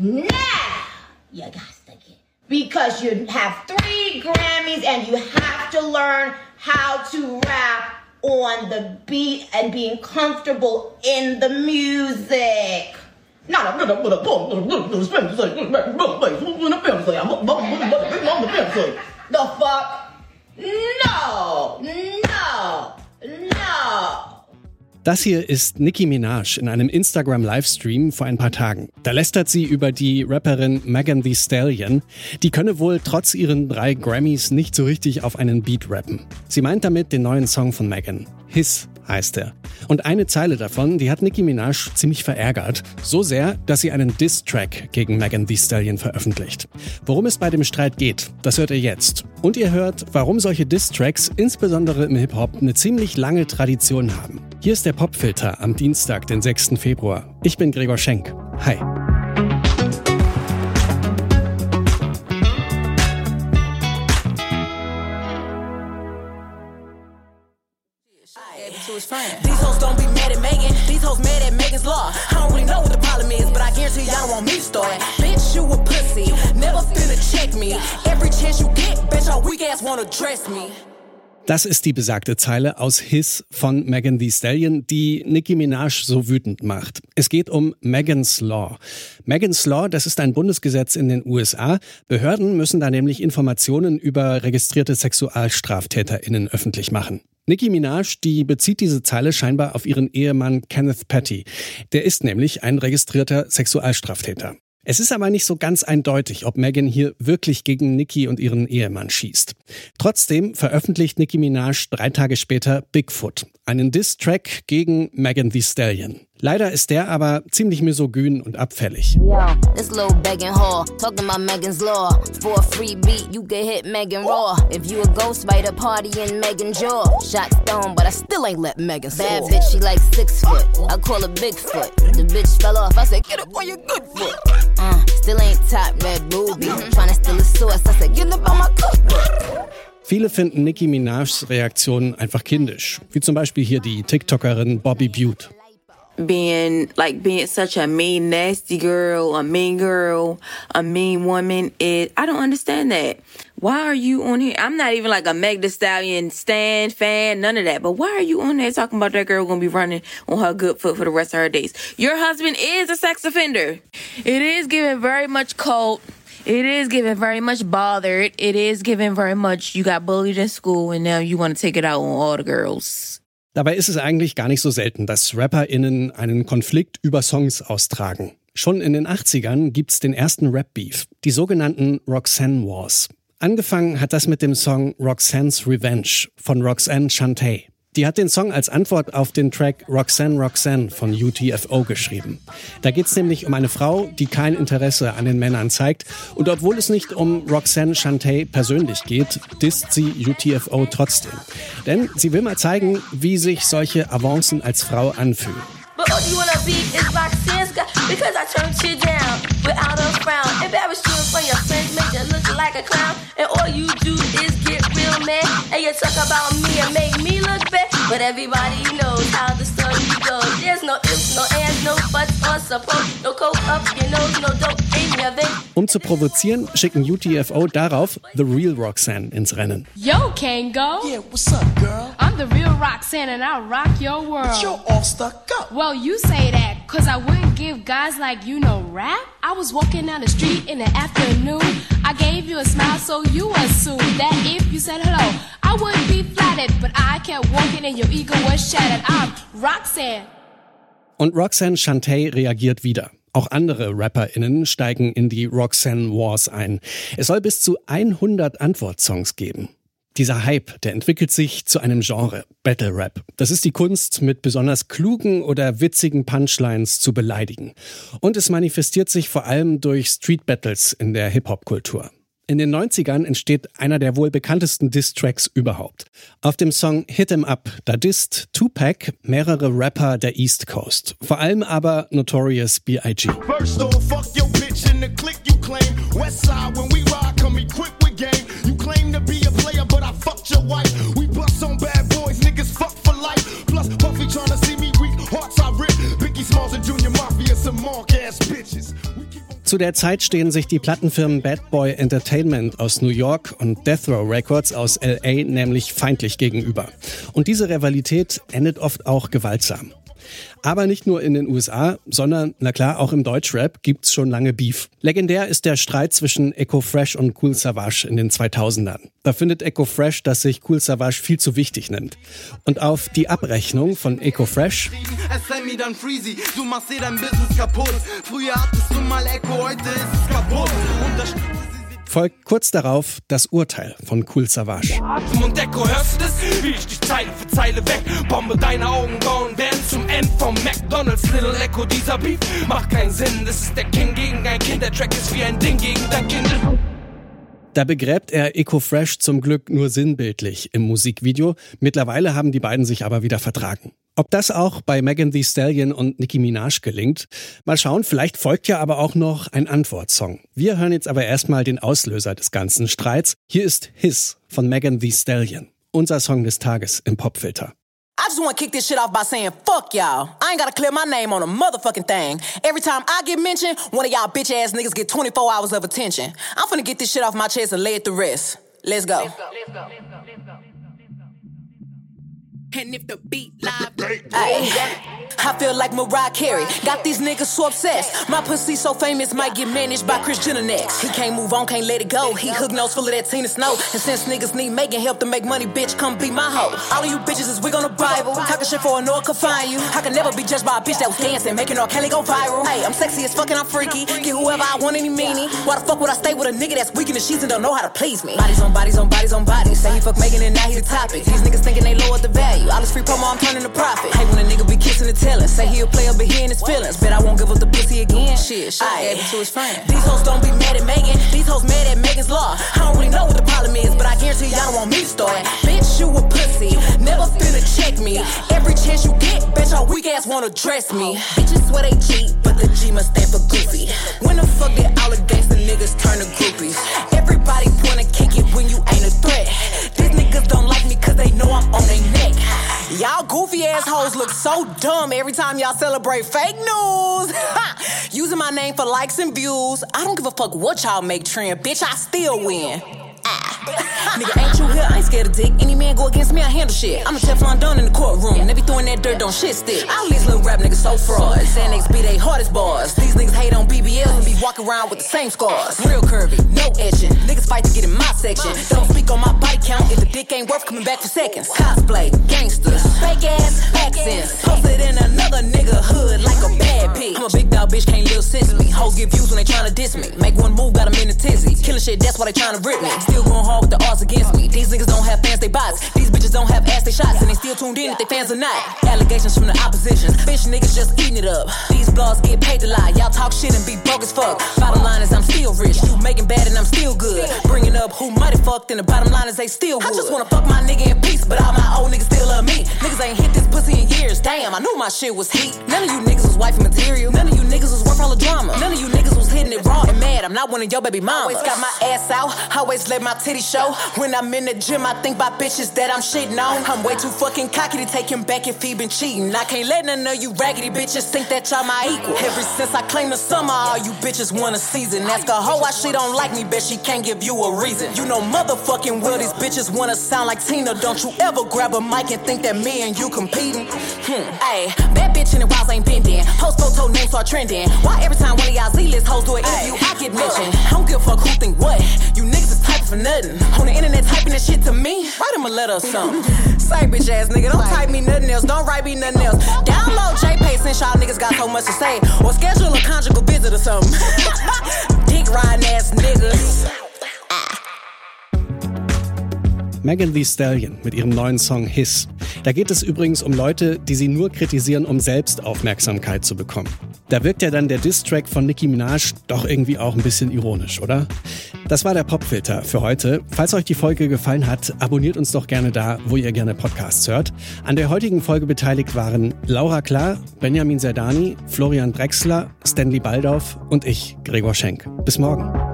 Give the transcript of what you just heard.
Now you got to get because you have three Grammys and you have to learn how to rap on the beat and being comfortable in the music. The fuck? No, no, no. Das hier ist Nicki Minaj in einem Instagram-Livestream vor ein paar Tagen. Da lästert sie über die Rapperin Megan Thee Stallion. Die könne wohl trotz ihren drei Grammys nicht so richtig auf einen Beat rappen. Sie meint damit den neuen Song von Megan. His heißt er. Und eine Zeile davon, die hat Nicki Minaj ziemlich verärgert. So sehr, dass sie einen Diss-Track gegen Megan Thee Stallion veröffentlicht. Worum es bei dem Streit geht, das hört ihr jetzt. Und ihr hört, warum solche Diss-Tracks insbesondere im Hip-Hop eine ziemlich lange Tradition haben. Hier ist der Popfilter am Dienstag, den 6. Februar. Ich bin Gregor Schenk. Hi. These hoes don't be mad at Megan. These hoes mad at Megan's law. I don't really know what the problem is, but I guarantee y'all don't want me to start. Bitch, you a pussy. Never finna check me. Every chance you get, bitch, your weak ass wanna dress me. Das ist die besagte Zeile aus His von Megan Thee Stallion, die Nicki Minaj so wütend macht. Es geht um Megan's Law. Megan's Law, das ist ein Bundesgesetz in den USA. Behörden müssen da nämlich Informationen über registrierte SexualstraftäterInnen öffentlich machen. Nicki Minaj, die bezieht diese Zeile scheinbar auf ihren Ehemann Kenneth Petty. Der ist nämlich ein registrierter Sexualstraftäter. Es ist aber nicht so ganz eindeutig, ob Megan hier wirklich gegen Nicki und ihren Ehemann schießt. Trotzdem veröffentlicht Nicki Minaj drei Tage später Bigfoot, einen Diss-Track gegen Megan Thee Stallion. Leider ist der aber ziemlich misogyn und abfällig. Yeah, you you. Uh, still ain't top red booby. Tryna steal a source, I said, get up on my cookbook. Viele finden Nicki Minajs Reaktion einfach kindisch, wie zum Beispiel hier die TikTokerin Bobby Butte. Being like being such a mean, nasty girl, a mean girl, a mean woman. I don't understand that. Why are you on here? I'm not even like a Meg Thee Stallion stand fan, none of that. But why are you on there talking about that girl gonna be running on her good foot for the rest of her days? Your husband is a sex offender. It is giving very much cold. It is giving very much bothered. It is giving very much you got bullied in school and now you want to take it out on all the girls. Dabei ist es eigentlich gar nicht so selten, dass RapperInnen einen Konflikt über Songs austragen. Schon in den 80ern gibt's den ersten Rap-Beef, die sogenannten Roxanne Wars. Angefangen hat das mit dem Song Roxanne's Revenge von Roxanne Shantay. Die hat den Song als Antwort auf den Track Roxanne Roxanne von UTFO geschrieben. Da geht's nämlich um eine Frau, die kein Interesse an den Männern zeigt. Und obwohl es nicht um Roxanne Shantay persönlich geht, disst sie UTFO trotzdem. Denn sie will mal zeigen, wie sich solche Avancen als Frau anfühlen. And you talk about me and make me look bad. But everybody knows how the story goes. There's no ifs, no ands, no buts or suppose. No coke up your nose, no dope in your vein. Um zu provozieren, schicken UTFO darauf The Real Roxanne ins Rennen. Yo, Kango. Yeah, what's up, girl? I'm the real Roxanne and I'll rock your world. You're all stuck up. Well, you say that, cause I wouldn't give guys like you no rap. I was walking down the street in the afternoon. I gave you a smile, so you assumed that if you said hello, I wouldn't be flattered. But I kept walking and your ego was shattered. I'm Roxanne. Und Roxanne Shantay reagiert wieder. Auch andere RapperInnen steigen in die Roxanne Wars ein. Es soll bis zu 100 Antwortsongs geben. Dieser Hype, der entwickelt sich zu einem Genre, Battle Rap. Das ist die Kunst, mit besonders klugen oder witzigen Punchlines zu beleidigen. Und es manifestiert sich vor allem durch Street Battles in der Hip-Hop-Kultur. In den 90ern entsteht einer der wohl bekanntesten Diss-Tracks überhaupt. Auf dem Song Hit 'em Up, da disst Tupac mehrere Rapper der East Coast. Vor allem aber Notorious B.I.G. Zu der Zeit stehen sich die Plattenfirmen Bad Boy Entertainment aus New York und Death Row Records aus LA nämlich feindlich gegenüber. Und diese Rivalität endet oft auch gewaltsam. Aber nicht nur in den USA, sondern, na klar, auch im Deutschrap gibt's schon lange Beef. Legendär ist der Streit zwischen Echo Fresh und Cool Savage in den 2000ern. Da findet Echo Fresh, dass sich Cool Savage viel zu wichtig nimmt. Und auf die Abrechnung von Echo Fresh folgt kurz darauf das Urteil von Cool Savage. Und Echo, hörst du das? Wie ich dich Zeile für Zeile weg. Bombe deine Augenbrauen werden zum End vom McDonalds. Little Echo, dieser Beef macht keinen Sinn. Das ist der King gegen ein Kind. Der Track ist wie ein Ding gegen dein Kind. Da begräbt er Eco Fresh zum Glück nur sinnbildlich im Musikvideo. Mittlerweile haben die beiden sich aber wieder vertragen. Ob das auch bei Megan Thee Stallion und Nicki Minaj gelingt? Mal schauen, vielleicht folgt ja aber auch noch ein Antwortsong. Wir hören jetzt aber erstmal den Auslöser des ganzen Streits. Hier ist His von Megan Thee Stallion. Unser Song des Tages im Popfilter. I just wanna kick this shit off by saying, fuck y'all. I ain't gotta clear my name on a motherfucking thing. Every time I get mentioned, one of y'all bitch ass niggas get 24 hours of attention. I'm finna get this shit off my chest and lay it to rest. Let's go. Let's go. Let's go. Let's go. And if the beat live, ay. I feel like Mariah Carey. Got these niggas so obsessed. My pussy so famous, might get managed by Chris Jenner next. He can't move on, can't let it go. He hook nose full of that Tina Snow. And since niggas need making help to make money, bitch, come be my hoe. All of you bitches is wig on the Bible. Talking shit for a no can find you. I can never be judged by a bitch that was dancing, making R. Kelly go viral. Hey, I'm sexy as fucking, I'm freaky. Get whoever I want, any meanie. Why the fuck would I stay with a nigga that's weak in the sheets and don't know how to please me? Bodies on bodies on bodies on bodies. Say he fuck making it, now he the topic. These niggas thinking they lower the value. All this free promo, I'm turning to profit. Hey, when a nigga be kissing and telling, say he'll play up he in his feelings. Bet I won't give up the pussy again. Shit, shit, add to his friend. These hoes don't be mad at Megan. These hoes mad at Megan's law. I don't really know what the problem is, but I guarantee y'all don't want me to start. Bitch, you a pussy. Never finna check me. Every chance you get, bet your weak ass wanna dress me. Bitches swear they cheat, but the G must stand for goofy. When the fuck did all the gangsta niggas turn to groupies? Goofy assholes look so dumb every time y'all celebrate fake news. Using my name for likes and views. I don't give a fuck what y'all make trend, bitch. I still win. Nigga, ain't you here? I ain't scared of dick. Any man go against me, I handle shit. I'm a Teflon Don in the courtroom. They be throwing that dirt, don't shit stick. All these little rap niggas so fraud. Xanax be they hardest bars. These niggas hate on BBL and be walking around with the same scars. Real curvy, no etching. Niggas fight to get in my section. Don't speak on my bite count if the dick ain't worth coming back for seconds. Cosplay, gangsters, fake ass accents. Posted in another nigga hood like a bad pig. I'm a big dog bitch, can't live me. Hoes get views when they tryna diss me. Make one move, got them in a tizzy. Killing shit, that's why they tryna rip me. Still going hard with the me. These niggas don't have fans, they bots. These bitches don't have ass, they shots. And they still tuned in if they fans or not. Allegations from the opposition. Bitch niggas just eating it up. These blogs get paid to lie. Y'all talk shit and be broke as fuck. Bottom line is I'm still rich. You making bad and I'm still good. Bringing up who might have fucked and the bottom line is they still would. I just wanna fuck my nigga in peace, but all my old niggas still love me. Damn, I knew my shit was heat. None of you niggas was wifey material. None of you niggas was worth all the drama. None of you niggas was hitting it raw and mad. I'm not one of your baby mamas. Always got my ass out. Always let my titty show. When I'm in the gym, I think about bitches that I'm shitting on. I'm way too fucking cocky to take him back if he been cheating. I can't let none of you raggedy bitches think that y'all my equal. Ever since I claimed the summer, all you bitches want a season. Ask a hoe why she don't like me, bet she can't give you a reason. You know motherfucking well these bitches wanna sound like Tina. Don't you ever grab a mic and think that me and you competing? Hmm. Ayy, bad bitch in the walls ain't bending. Post photo names start trending. Why every time one of y'all Z-list hoes do an interview, I get mentioned? I don't give a fuck who think what. You niggas is typing for nothing. On the internet typing that shit to me. Write him a letter or something. Say bitch ass nigga, don't type me nothing else. Don't write me nothing else. Download JPay since y'all niggas got so much to say. Or schedule a conjugal visit or something. Dick riding ass niggas. Megan Thee Stallion mit ihrem neuen Song His. Da geht es übrigens um Leute, die sie nur kritisieren, um selbst Aufmerksamkeit zu bekommen. Da wirkt ja dann der Diss-Track von Nicki Minaj doch irgendwie auch ein bisschen ironisch, oder? Das war der Popfilter für heute. Falls euch die Folge gefallen hat, abonniert uns doch gerne da, wo ihr gerne Podcasts hört. An der heutigen Folge beteiligt waren Laura Klar, Benjamin Serdani, Florian Drexler, Stanley Baldauf und ich, Gregor Schenk. Bis morgen.